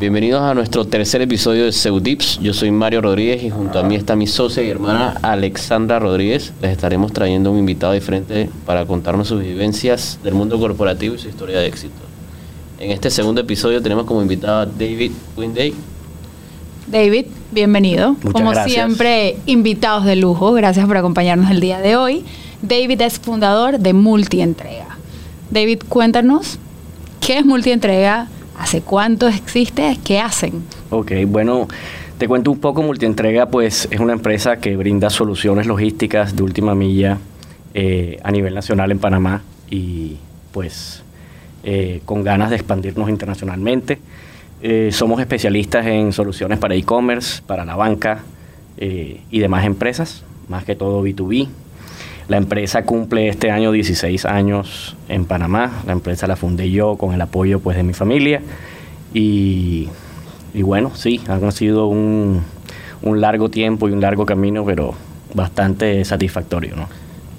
Bienvenidos a nuestro tercer episodio de Seutips. Yo soy Mario Rodríguez y junto a mí está mi socia y hermana Alexandra Rodríguez. Les estaremos trayendo un invitado diferente para contarnos sus vivencias del mundo corporativo y su historia de éxito. En este segundo episodio tenemos como invitado a David Winday. David, bienvenido. Muchas como gracias. siempre, invitados de lujo. Gracias por acompañarnos el día de hoy. David es fundador de Multientrega. David, cuéntanos qué es Multientrega, hace cuánto existe, qué hacen. Ok, bueno, te cuento un poco. Multientrega, pues, es una empresa que brinda soluciones logísticas de última milla eh, a nivel nacional en Panamá y, pues, eh, con ganas de expandirnos internacionalmente. Eh, somos especialistas en soluciones para e-commerce, para la banca y demás empresas, más que todo B2B. La empresa cumple este año 16 años en Panamá. La empresa la fundé yo con el apoyo pues, de mi familia. Y, y bueno, sí, ha sido un, un largo tiempo y un largo camino, pero bastante satisfactorio. ¿no?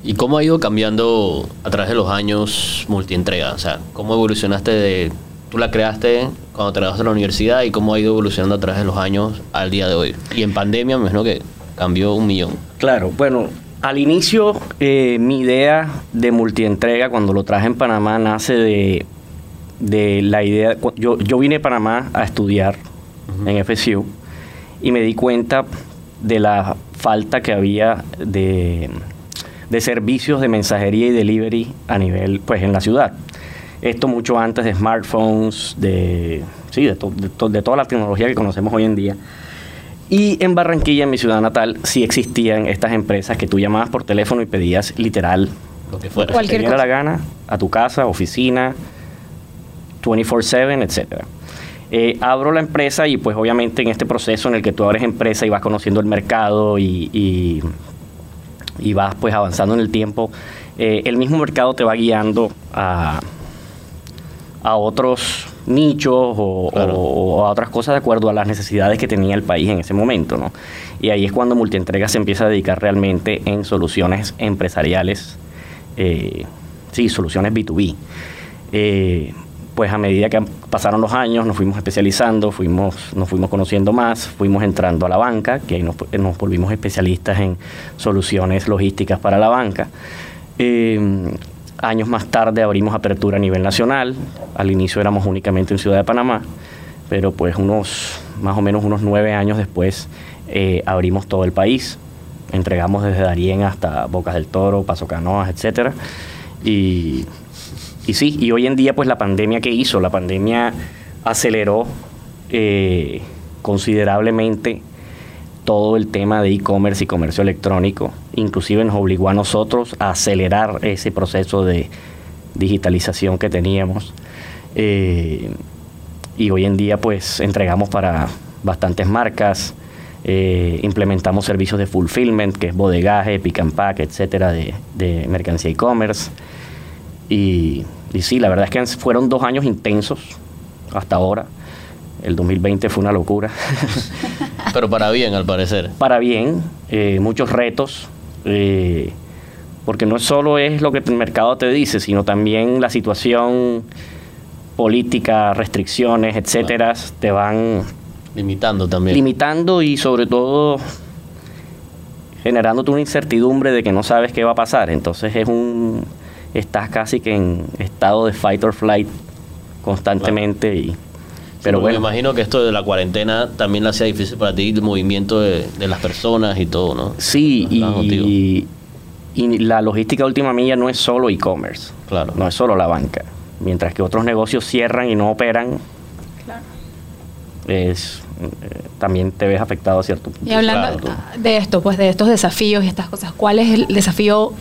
¿Y cómo ha ido cambiando a través de los años multientrega? O sea, ¿cómo evolucionaste de... Tú la creaste cuando te graduaste de la universidad y cómo ha ido evolucionando a través de los años al día de hoy. Y en pandemia me imagino que cambió un millón. Claro, bueno, al inicio eh, mi idea de multientrega cuando lo traje en Panamá nace de, de la idea, yo, yo vine a Panamá a estudiar en FSU y me di cuenta de la falta que había de, de servicios de mensajería y delivery a nivel, pues en la ciudad. Esto mucho antes de smartphones, de, sí, de, to- de to- de toda la tecnología que conocemos hoy en día. Y en Barranquilla, en mi ciudad natal, sí existían estas empresas que tú llamabas por teléfono y pedías literal Lo que fuera. Cualquier te cosa. la gana a tu casa, oficina, 24/7, etcétera. Eh, abro la empresa y pues obviamente en este proceso en el que tú abres empresa y vas conociendo el mercado y, y- y vas pues avanzando en el tiempo, eh, el mismo mercado te va guiando a, a otros nichos o, Claro. o- o a otras cosas de acuerdo a las necesidades que tenía el país en ese momento, ¿no? Y ahí es cuando Multientrega se empieza a dedicar realmente en soluciones empresariales, eh, sí, soluciones B2B. Eh, pues a medida que pasaron los años nos fuimos especializando, fuimos, nos fuimos conociendo más, fuimos entrando a la banca, que ahí nos, nos volvimos especialistas en soluciones logísticas para la banca. Eh, años más tarde abrimos apertura a nivel nacional, al inicio éramos únicamente en Ciudad de Panamá, pero pues unos, más o menos unos nueve años después eh, abrimos todo el país, entregamos desde Darién hasta Bocas del Toro, Paso Canoas, etcétera, y y sí, y hoy en día pues la pandemia que hizo, la pandemia aceleró eh, considerablemente todo el tema de e-commerce y comercio electrónico. Inclusive nos obligó a nosotros a acelerar ese proceso de digitalización que teníamos. Eh, y hoy en día pues entregamos para bastantes marcas, eh, implementamos servicios de fulfillment, que es bodegaje, pick and pack, etcétera, de, mercancía e-commerce. Y, y sí, la verdad es que fueron dos años intensos hasta ahora. El 2020 fue una locura. Pero para bien, al parecer. Para bien, eh, muchos retos, eh, porque no solo es lo que el mercado te dice, sino también la situación política, restricciones, etcétera, te van Limitando también. limitando y sobre todo generándote una incertidumbre de que no sabes qué va a pasar. Entonces es un estás casi que en estado de fight or flight constantemente y pero bueno, Me imagino que esto de la cuarentena también le hacía difícil para ti el movimiento de, de las personas y todo, ¿no? sí y, y la logística última milla no es solo e-commerce, Claro. no es solo la banca. Mientras que otros negocios cierran y no operan, Claro. es eh, también te ves afectado a cierto punto. Y hablando Claro. de esto, pues de estos desafíos y estas cosas, ¿cuál es el desafío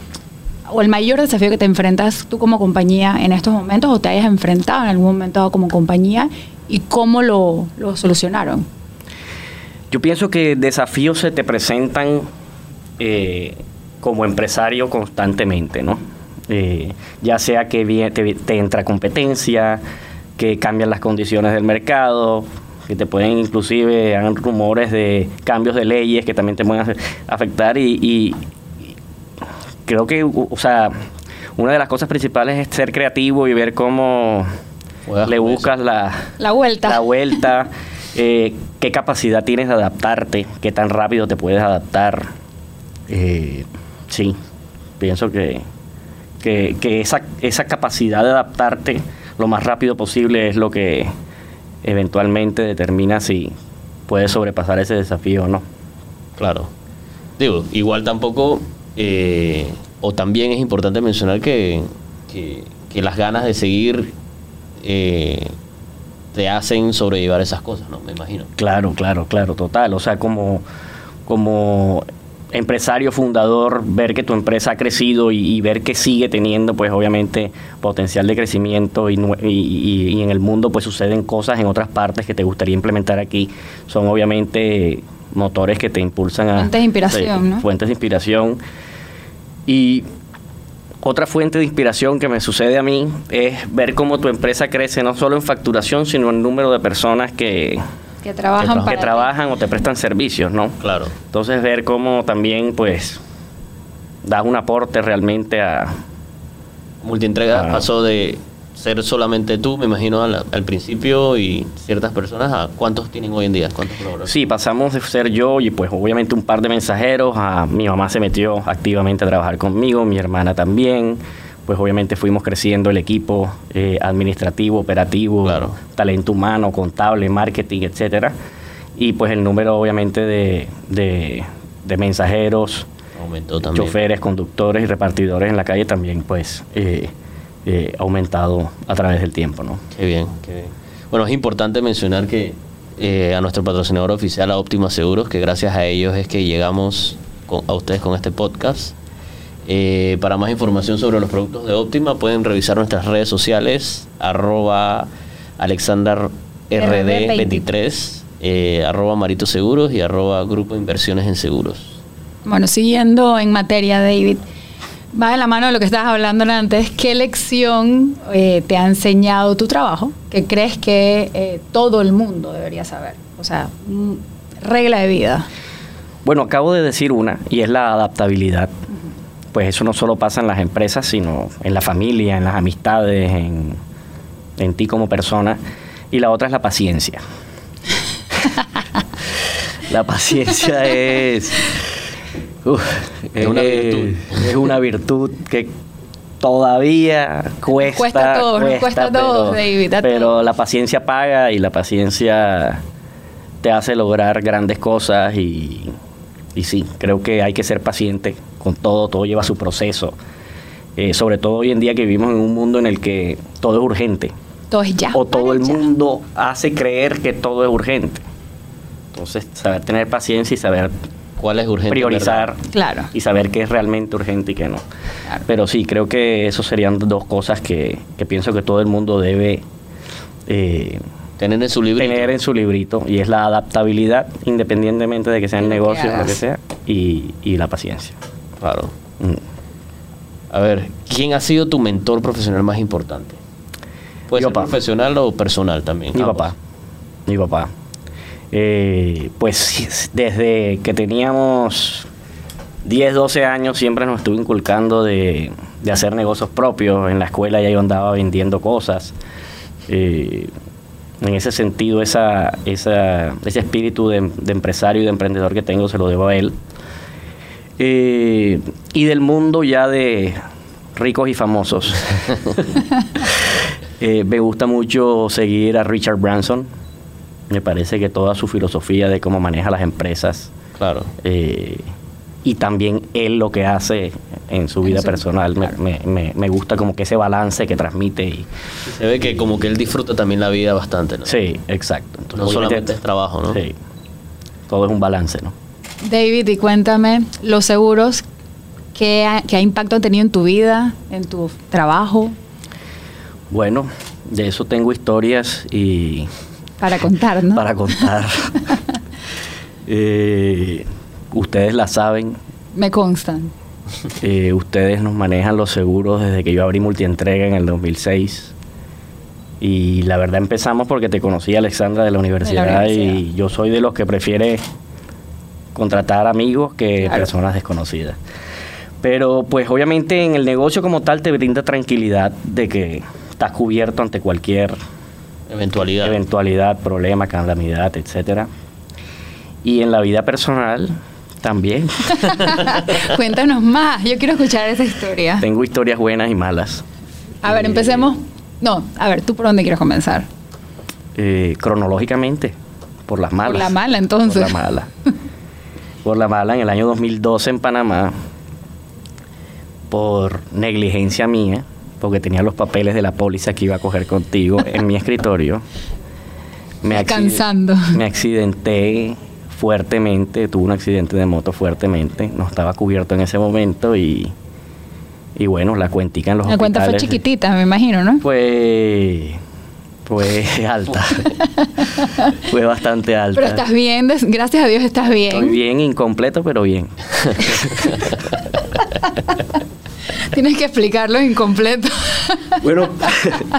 o el mayor desafío que te enfrentas tú como compañía en estos momentos o te hayas enfrentado en algún momento como compañía y cómo lo, lo solucionaron? Yo pienso que desafíos se te presentan eh, como empresario constantemente, ¿no? Eh, ya sea que te, te entra competencia, que cambian las condiciones del mercado, que te pueden inclusive, hagan rumores de cambios de leyes que también te pueden afectar y, y- creo que, o sea, una de las cosas principales es ser creativo y ver cómo Le buscas la, La vuelta. la vuelta, eh, qué capacidad tienes de adaptarte, qué tan rápido te puedes adaptar. Eh, sí, pienso que, que, que esa, esa capacidad de adaptarte lo más rápido posible es lo que eventualmente determina si puedes sobrepasar ese desafío o no. Claro. Digo, igual tampoco, eh, o también es importante mencionar que, que, que las ganas de seguir eh, te hacen sobrellevar esas cosas, ¿no? Me imagino. Claro, claro, claro, total. O sea, como, como empresario fundador, ver que tu empresa ha crecido y, y ver que sigue teniendo, pues obviamente, potencial de crecimiento y, y- y- en el mundo, pues suceden cosas en otras partes que te gustaría implementar aquí, son obviamente motores que te impulsan a... Fuentes de inspiración, ¿no? Fuentes de inspiración. Y otra fuente de inspiración que me sucede a mí es ver cómo tu empresa crece no solo en facturación, sino en número de personas que, que trabajan que para que ti. trabajan o te prestan servicios, ¿no? Claro. Entonces ver cómo también pues das un aporte realmente a... Multientrega Ah. pasó de ser solamente tú, me imagino, al, al principio y ciertas personas, a cuántos tienen hoy en día, cuántos colaboradores. Sí, pasamos de ser yo y pues obviamente un par de mensajeros, a mi mamá se metió activamente a trabajar conmigo, mi hermana también, pues obviamente fuimos creciendo el equipo eh, administrativo, operativo, Claro. talento humano, contable, marketing, etcétera. Y pues el número obviamente de, de, de mensajeros, choferes, conductores y repartidores en la calle también pues eh, eh, aumentado a través del tiempo, ¿no? Qué bien, qué bien. Bueno, es importante mencionar que eh, a nuestro patrocinador oficial, a Óptima Seguros, que gracias a ellos es que llegamos con- a ustedes con este podcast. Eh, para más información sobre los productos de Óptima pueden revisar nuestras redes sociales, arroba alexanderrd23, eh, arroba Marito Seguros y arroba Grupo Inversiones en Seguros. Bueno, siguiendo en materia, David, va de la mano de lo que estabas hablando antes. ¿Qué lección eh, te ha enseñado tu trabajo que crees que eh, todo el mundo debería saber? O sea, mm, regla de vida. Bueno, acabo de decir una, y es la adaptabilidad. Pues eso no solo pasa en las empresas, sino en la familia, en las amistades, en, en ti como persona. Y la otra es la paciencia. la paciencia es... uf, Es una virtud. Es una virtud que todavía cuesta. Cuesta nos cuesta David, a pero todos. la paciencia paga y la paciencia te hace lograr grandes cosas y, y sí, creo que hay que ser paciente con todo, todo lleva su proceso. Eh, sobre todo hoy en día que vivimos en un mundo en el que todo es urgente. Todo es ya. o todo el ya. mundo hace creer que todo es urgente. Entonces, saber tener paciencia y saber ¿Cuál es urgente? priorizar verdad? Claro. y saber qué es realmente urgente y qué no. Claro. Pero sí, creo que eso serían dos cosas que, que pienso que todo el mundo debe eh, Tener en su libro. tener en su librito y es la adaptabilidad, independientemente de que sean lo que negocios o lo que sea, y, y la paciencia. Claro. Mm. A ver, ¿quién ha sido tu mentor profesional más importante? Puede Mi ser papá. profesional o personal también. Mi ambos. papá. Mi papá. Eh, pues desde que teníamos 10, 12 años siempre nos estuvo inculcando de, de hacer negocios propios. En la escuela ya yo andaba vendiendo cosas. Eh, en ese sentido, esa, esa, ese espíritu de, de empresario y de emprendedor que tengo se lo debo a él. Eh, y del mundo ya de ricos y famosos. Eh, me gusta mucho seguir a Richard Branson. Me parece que toda su filosofía de cómo maneja las empresas Claro. eh, y también él lo que hace en su vida personal me, claro. me- me- me gusta como que ese balance que transmite. Y, Se ve que como que él disfruta también la vida bastante, ¿no? sí, exacto. Entonces, No solamente es trabajo, ¿no? Sí, todo es un balance, ¿no? David, y cuéntame los seguros, ¿qué, ha- qué impacto han tenido en tu vida, en tu trabajo? Bueno, de eso tengo historias y Para contar, ¿no? para contar. Eh, ustedes la saben, Me constan. Eh, ustedes nos manejan los seguros desde que yo abrí multientrega en el 2006. Y la verdad empezamos porque te conocí, Alexandra, de la universidad, universidad. y yo soy de los que prefiere contratar amigos que Claro. personas desconocidas. Pero pues obviamente en el negocio como tal te brinda tranquilidad de que estás cubierto ante cualquier Eventualidad. eventualidad, problema, calamidad, etcétera. Y en la vida personal también. Cuéntanos más, yo quiero escuchar esa historia. Tengo historias buenas y malas. A ver, Eh, empecemos. No, a ver, ¿tú por dónde quieres comenzar? eh, cronológicamente, por las malas. la mala, entonces. Por la mala. Por la mala, en el año 2012 en Panamá, por negligencia mía, porque tenía los papeles de la póliza que iba a coger contigo en mi escritorio. acci- Descansando. Me accidenté fuertemente, tuve un accidente de moto fuertemente, no estaba cubierto en ese momento y, y bueno, la cuentica en los La cuenta fue hospitales chiquitita, me imagino, ¿no? Fue, fue alta, fue bastante alta. Pero estás bien, gracias a Dios estás bien. Estoy bien, incompleto, pero bien. Tienes que explicarlo incompleto. Bueno,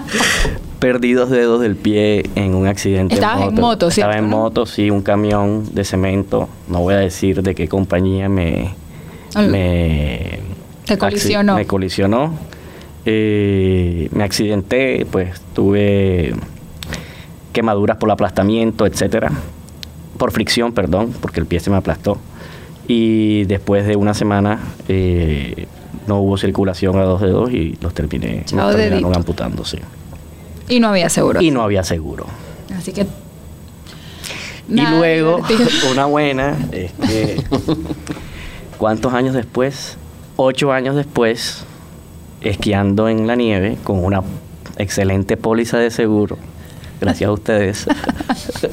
perdí dos dedos del pie en un accidente. Estabas en moto, Estaba ¿cierto, en no? moto, sí, un camión de cemento. No voy a decir de qué compañía me. Me Te colisionó. Me colisionó. Eh, me accidenté, pues tuve quemaduras por aplastamiento, etcétera. Por fricción, perdón, porque el pie se me aplastó. Y después de una semana eh, no hubo circulación a dos dedos y los terminé, Chao, los terminaron sí. Y no había seguro. Y no había seguro. Así que. y luego, divertido. una buena es que, ¿cuántos años después? Ocho años después, esquiando en la nieve con una excelente póliza de seguro, gracias a ustedes,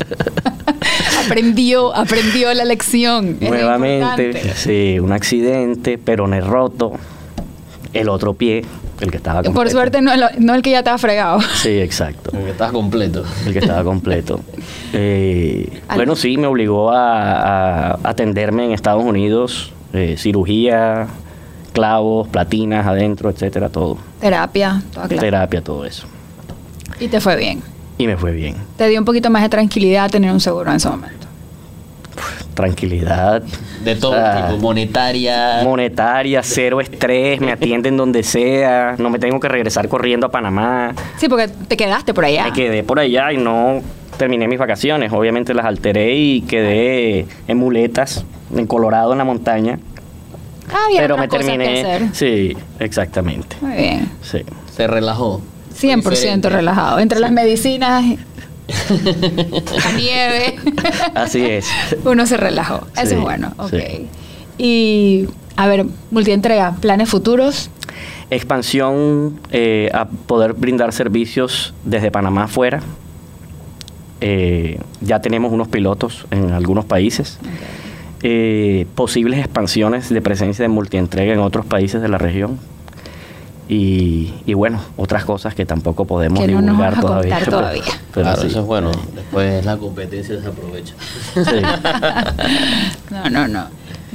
aprendió, aprendió la lección. Nuevamente, sí, un accidente, peroné roto, el otro pie, el que estaba completo. Por suerte no, el- no el que ya estaba fregado. Sí, exacto. Porque estás completo. El que estaba completo. Eh, bueno, sí, me obligó a, a atenderme en Estados Unidos, eh, cirugía, clavos, platinas adentro, etcétera, todo. Terapia, toda clase. Terapia, todo eso. Y te fue bien. Y me fue bien. Te dio un poquito más de tranquilidad tener un seguro en ese momento. Tranquilidad. De todo tipo, monetaria. Monetaria, cero estrés, me atienden donde sea, no me tengo que regresar corriendo a Panamá. Sí, porque te quedaste por allá. Me quedé por allá y no terminé mis vacaciones. Obviamente las alteré y quedé en muletas, en Colorado, en la montaña. Ah, había pero me terminé. hacer. Sí, exactamente. Muy bien. Sí. Se relajó. 100% Diferente. relajado. Entre las medicinas, la nieve, Así es. uno se relajó. Eso es bueno. Ok. sí. Y, a ver, multientrega, planes futuros. Expansión eh, a poder brindar servicios desde Panamá afuera. Eh, ya tenemos unos pilotos en algunos países. Eh, posibles expansiones de presencia de multientrega en otros países de la región. Y, y bueno, otras cosas que tampoco podemos Que no nos divulgar vas a todavía. contar todavía. Pero claro, sí. eso es bueno. Después la competencia se aprovecha. Sí. No, no, no.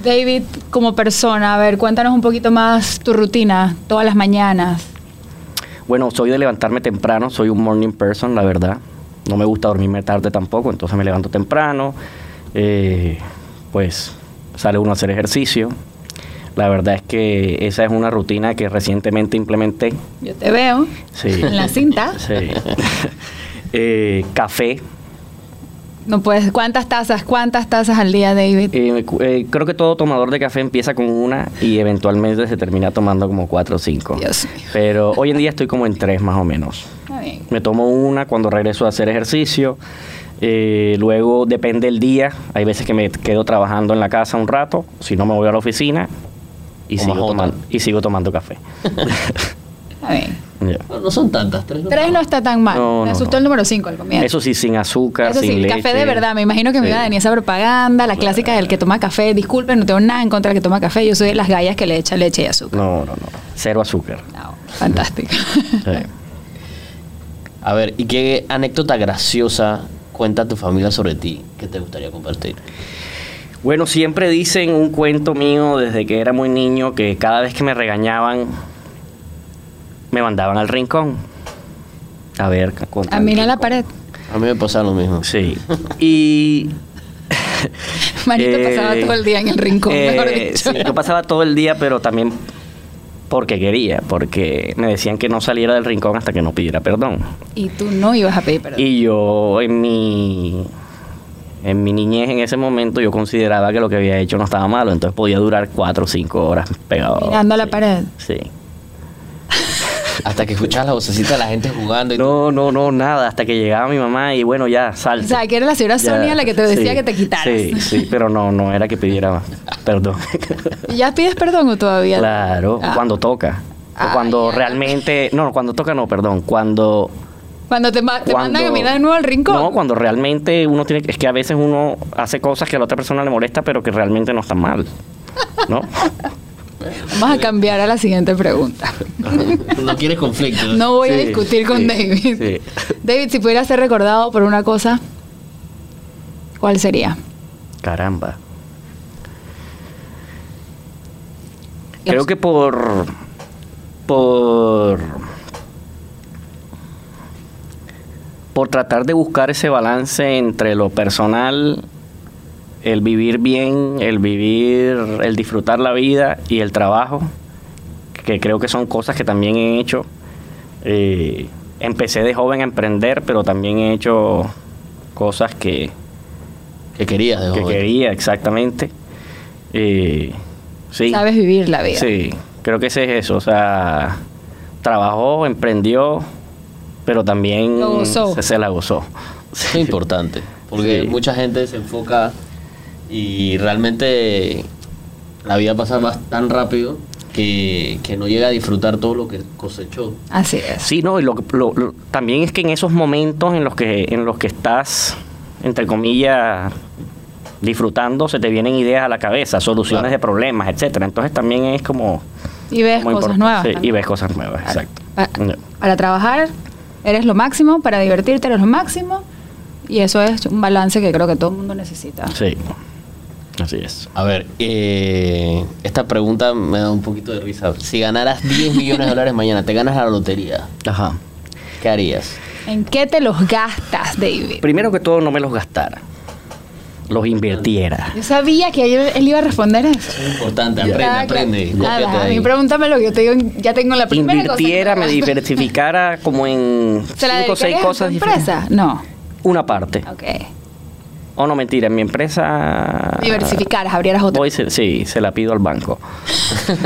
David, como persona, a ver, cuéntanos un poquito más tu rutina, todas las mañanas. Bueno, soy de levantarme temprano, soy un morning person, la verdad. No me gusta dormirme tarde tampoco, entonces me levanto temprano. eh, pues sale uno a hacer ejercicio. La verdad es que esa es una rutina que recientemente implementé. Yo te veo Sí. en la cinta. Sí. Eh, café. No puedes, ¿cuántas tazas, cuántas tazas al día, David? Eh, eh, creo que todo tomador de café empieza con una y eventualmente se termina tomando como cuatro o cinco. Dios mío. Pero hoy en día estoy como en tres más o menos. Está bien. Me tomo una cuando regreso a hacer ejercicio. Eh, luego depende el día. Hay veces que me quedo trabajando en la casa un rato. Si no me voy a la oficina y, sigo, tomando, y sigo tomando café. Está bien. No, no son tantas, tres. Tres no está tan mal. No, Me no, asustó no. el número cinco al comienzo. Eso sí, sin azúcar, Eso sin sí, leche. café de verdad. Me imagino que me Sí. iba a venir esa propaganda, la clásica del que toma café. Disculpen, no tengo nada en contra del que toma café. Yo soy de las gallas que le echa leche y azúcar. No, no, no. Cero azúcar. No, fantástico. Sí. A ver, ¿y qué anécdota graciosa cuenta tu familia sobre ti que te gustaría compartir? Bueno, siempre dicen un cuento mío desde que era muy niño que cada vez que me regañaban me mandaban al rincón. A ver, A mirar la pared. A mí me pasa lo mismo. Sí. Y. Manito eh, pasaba todo el día en el rincón, eh, mejor dicho. sí, yo pasaba todo el día, pero también porque quería, porque me decían que no saliera del rincón hasta que no pidiera perdón. Y tú no ibas a pedir perdón. Y yo en mi en mi niñez en ese momento yo consideraba que lo que había hecho no estaba malo, entonces podía durar cuatro o cinco horas pegado. Mirando a la Sí. pared. Sí. Hasta que escuchabas la vocecita de la gente jugando y No, no, no, nada, hasta que llegaba mi mamá y bueno, ya, salte. O sea, que era la señora Ya, Sonia la que te decía sí, que te quitaras. Sí, sí, pero no, no era que pidiera perdón. ¿Y ya pides perdón o todavía? claro, Ah. cuando toca. O Ah, cuando ya. realmente, no, cuando toca no, perdón, cuando Cuando te, ma- te cuando- mandan a mirar de nuevo al rincón. No, cuando realmente uno tiene que- es que a veces uno hace cosas que a la otra persona le molesta, pero que realmente no están mal. ¿No? Vamos a cambiar a la siguiente pregunta. no quieres conflicto. No voy a discutir con sí, David. sí. David, si pudiera ser recordado por una cosa, ¿cuál sería? Caramba. Creo que por por por tratar de buscar ese balance entre lo personal, el vivir bien, el vivir, el disfrutar la vida y el trabajo, que creo que son cosas que también he hecho. Eh, empecé de joven a emprender, pero también he hecho cosas que, Que querías de que joven. quería exactamente. Eh, sí. Sabes vivir la vida. Sí, creo que ese es eso. O sea, trabajó, emprendió, pero también. Se, se la gozó. Eso es importante, porque Sí. mucha gente se enfoca y realmente la vida pasa más tan rápido que, que no llega a disfrutar todo lo que cosechó. Así es. Sí, no, y lo, lo- lo- también es que en esos momentos en los que en los que estás, entre comillas, disfrutando, se te vienen ideas a la cabeza, soluciones Claro. de problemas, etcétera. Entonces también es como Y ves como cosas nuevas. sí, y ves cosas nuevas, exacto. Ya. Para trabajar eres lo máximo, para divertirte eres lo máximo. Y eso es un balance que creo que todo el mundo necesita. Sí, así es. A ver, eh, esta pregunta me da un poquito de risa. Si ganaras 10 millones de dólares mañana, te ganas la lotería, Ajá. ¿qué harías? ¿En qué te los gastas, David? Primero que todo, no me los gastara, los invirtiera. Yo sabía que él iba a responder eso. Es importante, Ah, aprende, claro. aprende. Nada, a mí pregúntame lo que yo te digo, ya tengo la primera cosa Invirtiera, me diversificara como en ¿Se la cinco o seis tu cosas diferentes. empresa? No. Una parte. Ok. O no, mentira, en mi empresa... Diversificaras, abrieras otra. Voy, se- sí, se la pido al banco.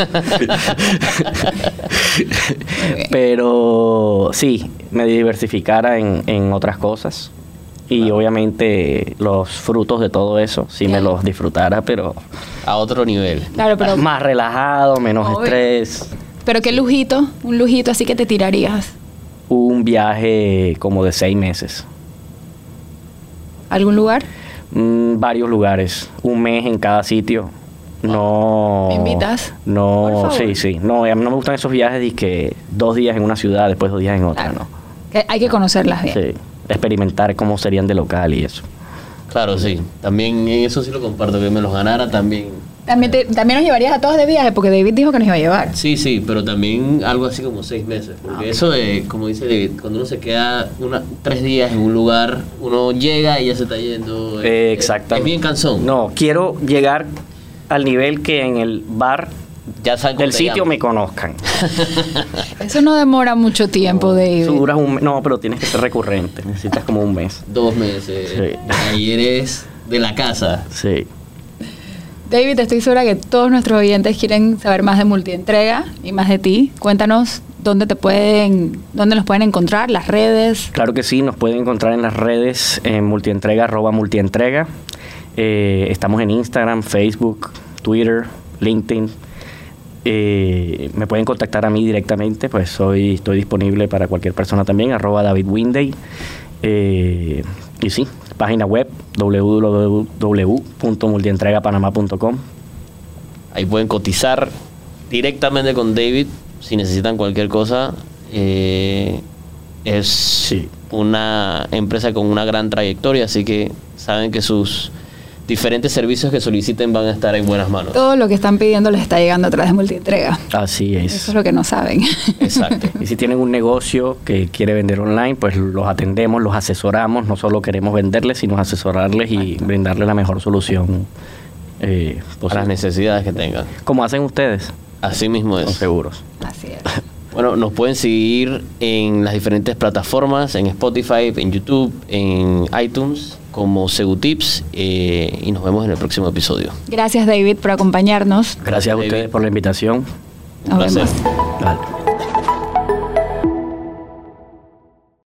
Pero sí, me diversificara en, en otras cosas. Y obviamente los frutos de todo eso, sí me los disfrutara, pero A otro nivel. Claro, pero, más relajado, menos Obvio. estrés. pero qué lujito, un lujito así que te tirarías. Un viaje como de seis meses. ¿A ¿Algún lugar? Mm, varios lugares, un mes en cada sitio. No. ¿Me invitas? Por No, favor. sí, sí. No, a mí no me gustan esos viajes de que dos días en una ciudad, después dos días en otra, Claro. Que hay que conocerlas bien. ¿no? Sí. Experimentar cómo serían de local y eso. Claro, sí. También en eso sí lo comparto, que me los ganara también. También, te- también nos llevarías a todos de viaje, porque David dijo que nos iba a llevar. Sí, sí, pero también algo así como seis meses. Porque eso de, como dice David, cuando uno se queda una, tres días en un lugar, uno llega y ya se está yendo. Eh, Eh, exactamente. Es bien cansón. No, quiero llegar al nivel que en el bar ya del sitio me conozcan. Eso no demora mucho tiempo, David. Eso dura un No, pero tienes que ser recurrente. Necesitas como un mes. Dos meses. Sí. Ahí eres de la casa. Sí. David, estoy segura que todos nuestros oyentes quieren saber más de multientrega y más de ti. Cuéntanos dónde te pueden, dónde los pueden encontrar, las redes. Claro que sí, nos pueden encontrar en las redes en multientrega, arroba multientrega. Eh, estamos en Instagram, Facebook, Twitter, LinkedIn. Eh, me pueden contactar a mí directamente, pues soy, estoy disponible para cualquier persona también, arroba David Winday. Eh, y sí, página web www.multientregapanamá.com. Ahí pueden cotizar directamente con David si necesitan cualquier cosa. Eh, es Sí. una empresa con una gran trayectoria, así que saben que sus diferentes servicios que soliciten van a estar en buenas manos. Todo lo que están pidiendo les está llegando a través de multientrega. Así es. Eso es lo que no saben. Exacto. Y si tienen un negocio que quiere vender online, pues los atendemos, los asesoramos. No solo queremos venderles, sino asesorarles y brindarles la mejor solución eh, Para las necesidades que tengan. Como hacen ustedes. Así mismo Son es. seguros. Así es. Bueno, nos pueden seguir en las diferentes plataformas, en Spotify, en YouTube, en iTunes, como Segutips, eh, y nos vemos en el próximo episodio. Gracias David por acompañarnos. Gracias a David. ustedes por la invitación. Un Nos placer. vemos. Vale.